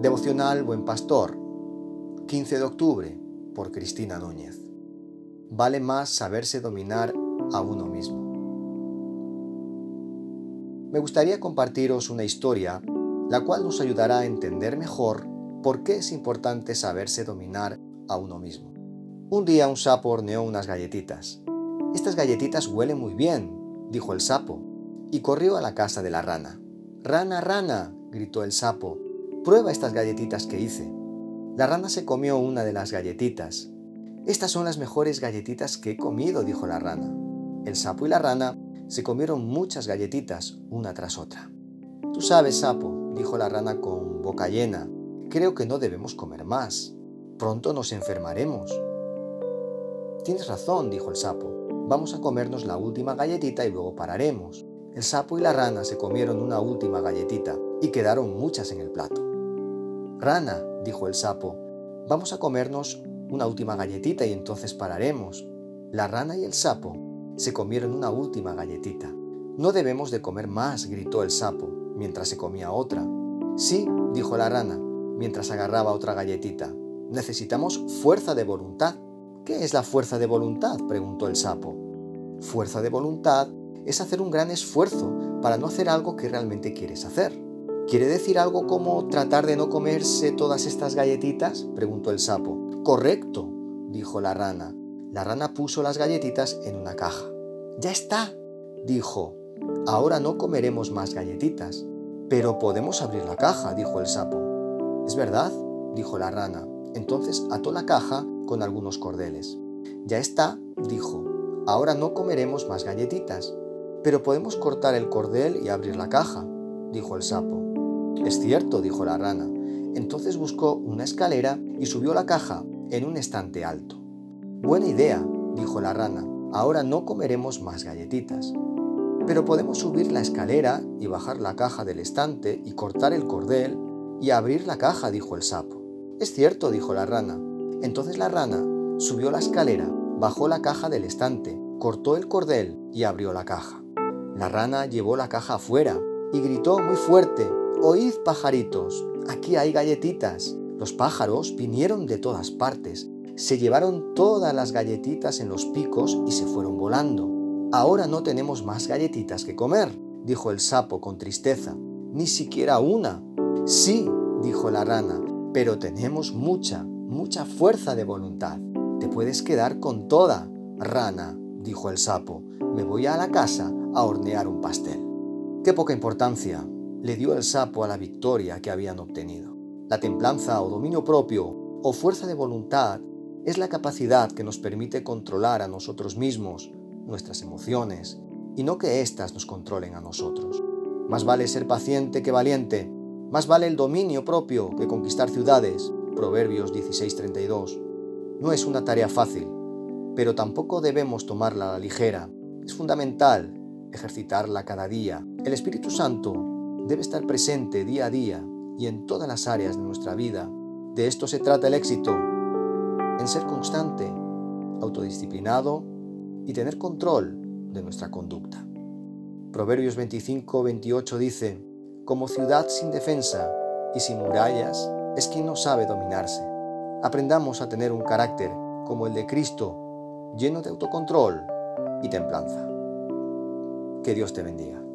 Devocional Buen Pastor, 15 de octubre, por Cristina Núñez. Vale más saberse dominar a uno mismo. Me gustaría compartiros una historia la cual nos ayudará a entender mejor por qué es importante saberse dominar a uno mismo. Un día un sapo horneó unas galletitas. Estas galletitas huelen muy bien, dijo el sapo, y corrió a la casa de la rana. Rana, rana, gritó el sapo, Prueba estas galletitas que hice. La rana se comió una de las galletitas. Estas son las mejores galletitas que he comido, dijo la rana. El sapo y la rana se comieron muchas galletitas, una tras otra. Tú sabes, sapo, dijo la rana con boca llena, creo que no debemos comer más. Pronto nos enfermaremos. Tienes razón, dijo el sapo. Vamos a comernos la última galletita y luego pararemos. El sapo y la rana se comieron una última galletita y quedaron muchas en el plato. Rana, dijo el sapo, vamos a comernos una última galletita y entonces pararemos. La rana y el sapo se comieron una última galletita. No debemos de comer más, gritó el sapo, mientras se comía otra. Sí, dijo la rana, mientras agarraba otra galletita. Necesitamos fuerza de voluntad. ¿Qué es la fuerza de voluntad? preguntó el sapo. Fuerza de voluntad es hacer un gran esfuerzo para no hacer algo que realmente quieres hacer. ¿Quiere decir algo como tratar de no comerse todas estas galletitas? preguntó el sapo. Correcto, dijo la rana. La rana puso las galletitas en una caja. Ya está, dijo. Ahora no comeremos más galletitas. Pero podemos abrir la caja, dijo el sapo. Es verdad, dijo la rana. Entonces ató la caja con algunos cordeles. Ya está, dijo. Ahora no comeremos más galletitas. Pero podemos cortar el cordel y abrir la caja, dijo el sapo. Es cierto, dijo la rana. Entonces buscó una escalera y subió la caja en un estante alto. Buena idea, dijo la rana. Ahora no comeremos más galletitas. Pero podemos subir la escalera y bajar la caja del estante y cortar el cordel y abrir la caja, dijo el sapo. Es cierto, dijo la rana. Entonces la rana subió la escalera, bajó la caja del estante, cortó el cordel y abrió la caja. La rana llevó la caja afuera y gritó muy fuerte, Oíd pajaritos, aquí hay galletitas. Los pájaros vinieron de todas partes, se llevaron todas las galletitas en los picos y se fueron volando. Ahora no tenemos más galletitas que comer, dijo el sapo con tristeza. Ni siquiera una. Sí, dijo la rana, pero tenemos mucha, mucha fuerza de voluntad. Te puedes quedar con toda, rana, dijo el sapo. Me voy a la casa a hornear un pastel. Qué poca importancia, le dio el sapo a la victoria que habían obtenido. La templanza o dominio propio o fuerza de voluntad es la capacidad que nos permite controlar a nosotros mismos, nuestras emociones, y no que éstas nos controlen a nosotros. Más vale ser paciente que valiente, más vale el dominio propio que conquistar ciudades. Proverbios 16:32. No es una tarea fácil, pero tampoco debemos tomarla a la ligera. Es fundamental ejercitarla cada día. El Espíritu Santo debe estar presente día a día y en todas las áreas de nuestra vida. De esto se trata el éxito, en ser constante, autodisciplinado y tener control de nuestra conducta. Proverbios 25-28 dice, como ciudad sin defensa y sin murallas es quien no sabe dominarse. Aprendamos a tener un carácter como el de Cristo, lleno de autocontrol y templanza. Que Dios te bendiga.